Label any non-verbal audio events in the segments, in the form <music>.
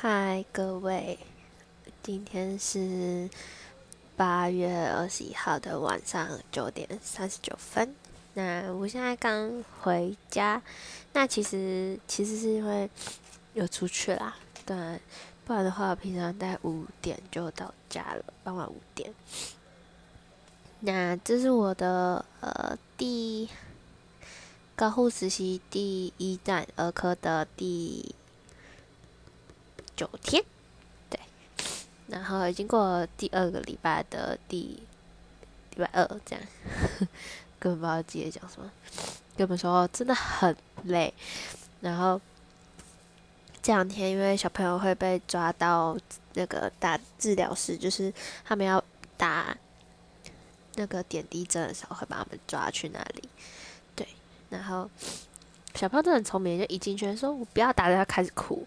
嗨，各位，今天是八月二十一号的晚上九点三十九分。那我现在刚回家，那其实其实是因为有出去啦，对，不然的话平常大概五点就到家了，傍晚五点。那这是我的呃第高护实习第一站儿科的第。九天，对，然后已经过了第二个礼拜的第礼拜二，这样 <laughs> 根本不知道接讲什么，跟我们说真的很累。然后这两天因为小朋友会被抓到那个打治疗室，就是他们要打那个点滴针的时候，会把他们抓去那里。对，然后。小朋友真的很聪明，就一进去说：“我不要打。”他开始哭，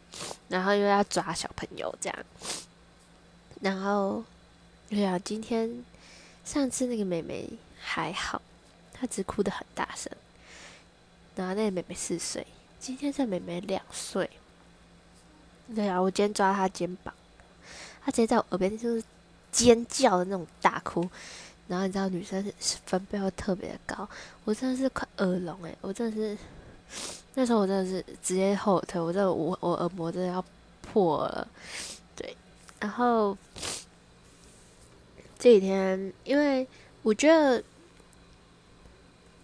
然后又要抓小朋友这样。然后，对呀，今天上次那个妹妹还好，她只哭的很大声。然后那个妹妹四岁，今天这妹妹两岁。对啊，我今天抓她肩膀，她直接在我耳边就是尖叫的那种大哭。然后你知道女生是分贝会特别的高，我真的是快耳聋诶，我真的是。那时候我真的是直接后退，我这我我耳膜真的要破了，对。然后 <sniffs> 这几天，因为我觉得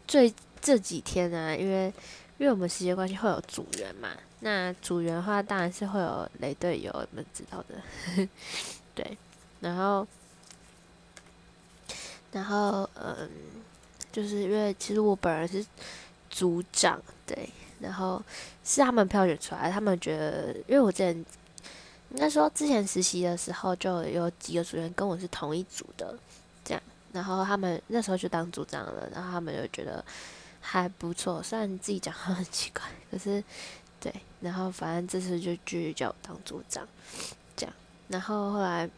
最这几天呢，因为因为我们时间关系会有组员嘛，那组员的话当然是会有雷队友，你们知道的，<laughs> 对。然后，然后嗯，就是因为其实我本人是。组长对，然后是他们票选出来，他们觉得，因为我之前应该说之前实习的时候就有几个组员跟我是同一组的，这样，然后他们那时候就当组长了，然后他们就觉得还不错，虽然自己讲话很奇怪，可是对，然后反正这次就继续叫我当组长，这样，然后后来，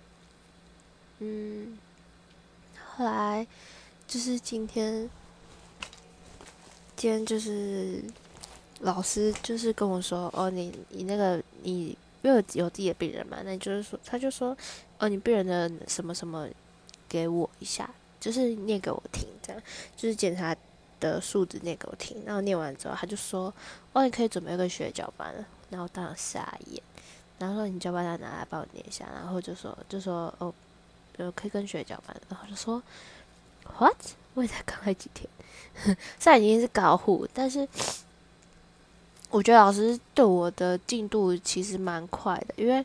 嗯，后来就是今天。今天就是老师就是跟我说哦，你你那个你因为有自己的病人嘛，那就是说他就说哦，你病人的什么什么给我一下，就是念给我听，这样就是检查的数字念给我听。然后念完之后，他就说哦，你可以准备一个血脚板。然后当然傻眼，然后说你脚板拿来帮我念一下，然后就说就说哦，呃，可以跟血脚板。然后就说 what？我也才刚来几天。虽然已经是高护，但是我觉得老师对我的进度其实蛮快的，因为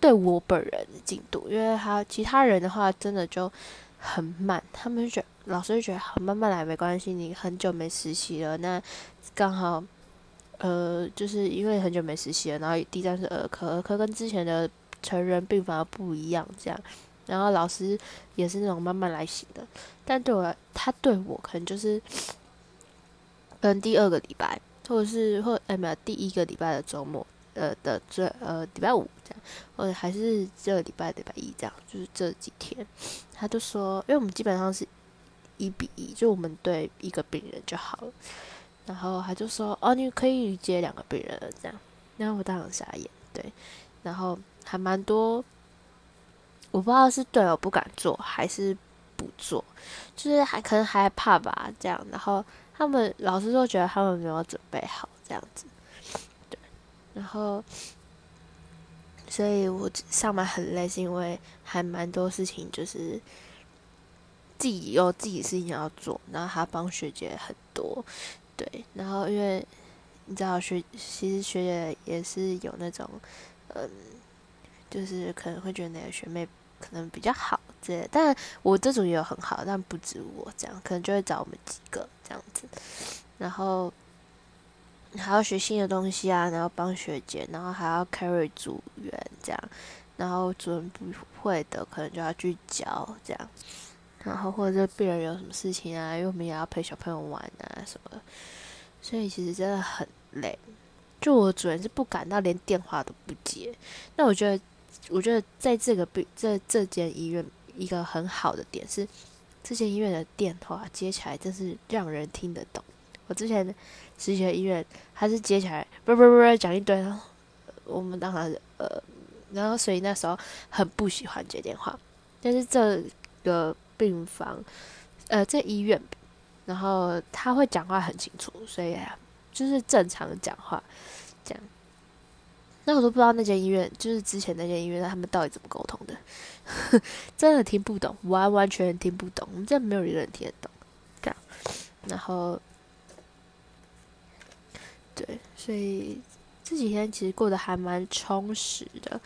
对我本人的进度，因为他其他人的话真的就很慢，他们觉老师就觉得很慢慢来没关系，你很久没实习了，那刚好呃就是因为很久没实习了，然后第三是儿科，儿科跟之前的成人病房不一样，这样。然后老师也是那种慢慢来型的，但对我他对我可能就是，嗯，第二个礼拜，或者是或哎没有第一个礼拜的周末，呃的这呃礼拜五这样，或者还是这个礼拜礼拜一这样，就是这几天，他就说，因为我们基本上是一比一，就我们对一个病人就好了，然后他就说，哦，你可以接两个病人了这样，然后我当场傻眼，对，然后还蛮多。我不知道是队友不敢做还是不做，就是还可能害怕吧，这样。然后他们老师都觉得他们没有准备好这样子，对。然后，所以我上班很累，是因为还蛮多事情，就是自己有自己事情要做，然后还帮学姐很多，对。然后因为你知道学，其实学姐也是有那种，嗯，就是可能会觉得哪个学妹。可能比较好之类，但我这组也有很好，但不止我这样，可能就会找我们几个这样子，然后还要学新的东西啊，然后帮学姐，然后还要 carry 组员这样，然后主任不会的，可能就要去教这样，然后或者病人有什么事情啊，因为我们也要陪小朋友玩啊什么，所以其实真的很累，就我主任是不敢到连电话都不接，那我觉得。我觉得在这个病这这间医院一个很好的点是，这间医院的电话接起来真是让人听得懂。我之前实习的医院，他是接起来不不不讲一堆，然后我们当然呃然后所以那时候很不喜欢接电话。但是这个病房，呃，这医院，然后他会讲话很清楚，所以就是正常讲话这样。那我都不知道那间医院，就是之前那间医院，他们到底怎么沟通的，<laughs> 真的听不懂，完完全听不懂，真的没有一个人听得懂。这样，然后，对，所以这几天其实过得还蛮充实的，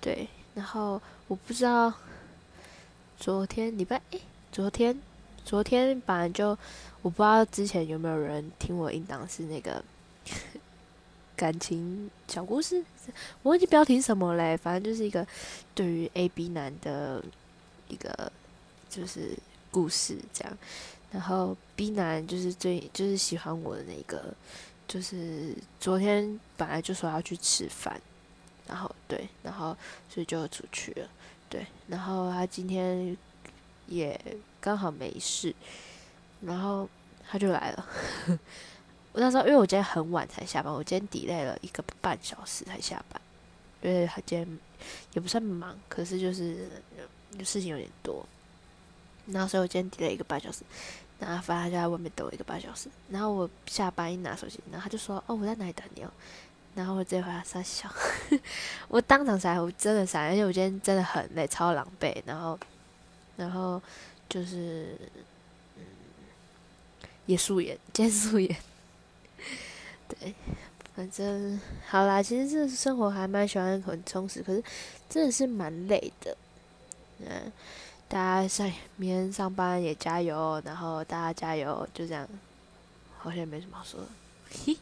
对。然后我不知道，昨天礼拜诶，昨天，昨天本来就我不知道之前有没有人听我应当是那个。感情小故事，我忘记标题什么嘞，反正就是一个对于 A B 男的一个就是故事这样，然后 B 男就是最就是喜欢我的那个，就是昨天本来就说要去吃饭，然后对，然后所以就出去了，对，然后他今天也刚好没事，然后他就来了。我那时候，因为我今天很晚才下班，我今天 delay 了一个半小时才下班，因为他今天也不算忙，可是就是事情有点多，然后所以我今天 delay 一个半小时，然后反正他就在外面等我一个半小时，然后我下班一拿手机，然后他就说：“哦，我在哪里等你哦？”然后我直接回他傻笑，<laughs> 我当场傻，我真的傻，而且我今天真的很累，超狼狈，然后，然后就是嗯，也素颜，今天素颜。对，反正好啦。其实这生活还蛮喜欢，很充实。可是真的是蛮累的。嗯，大家上明天上班也加油，然后大家加油，就这样。好像没什么好说的。嘿。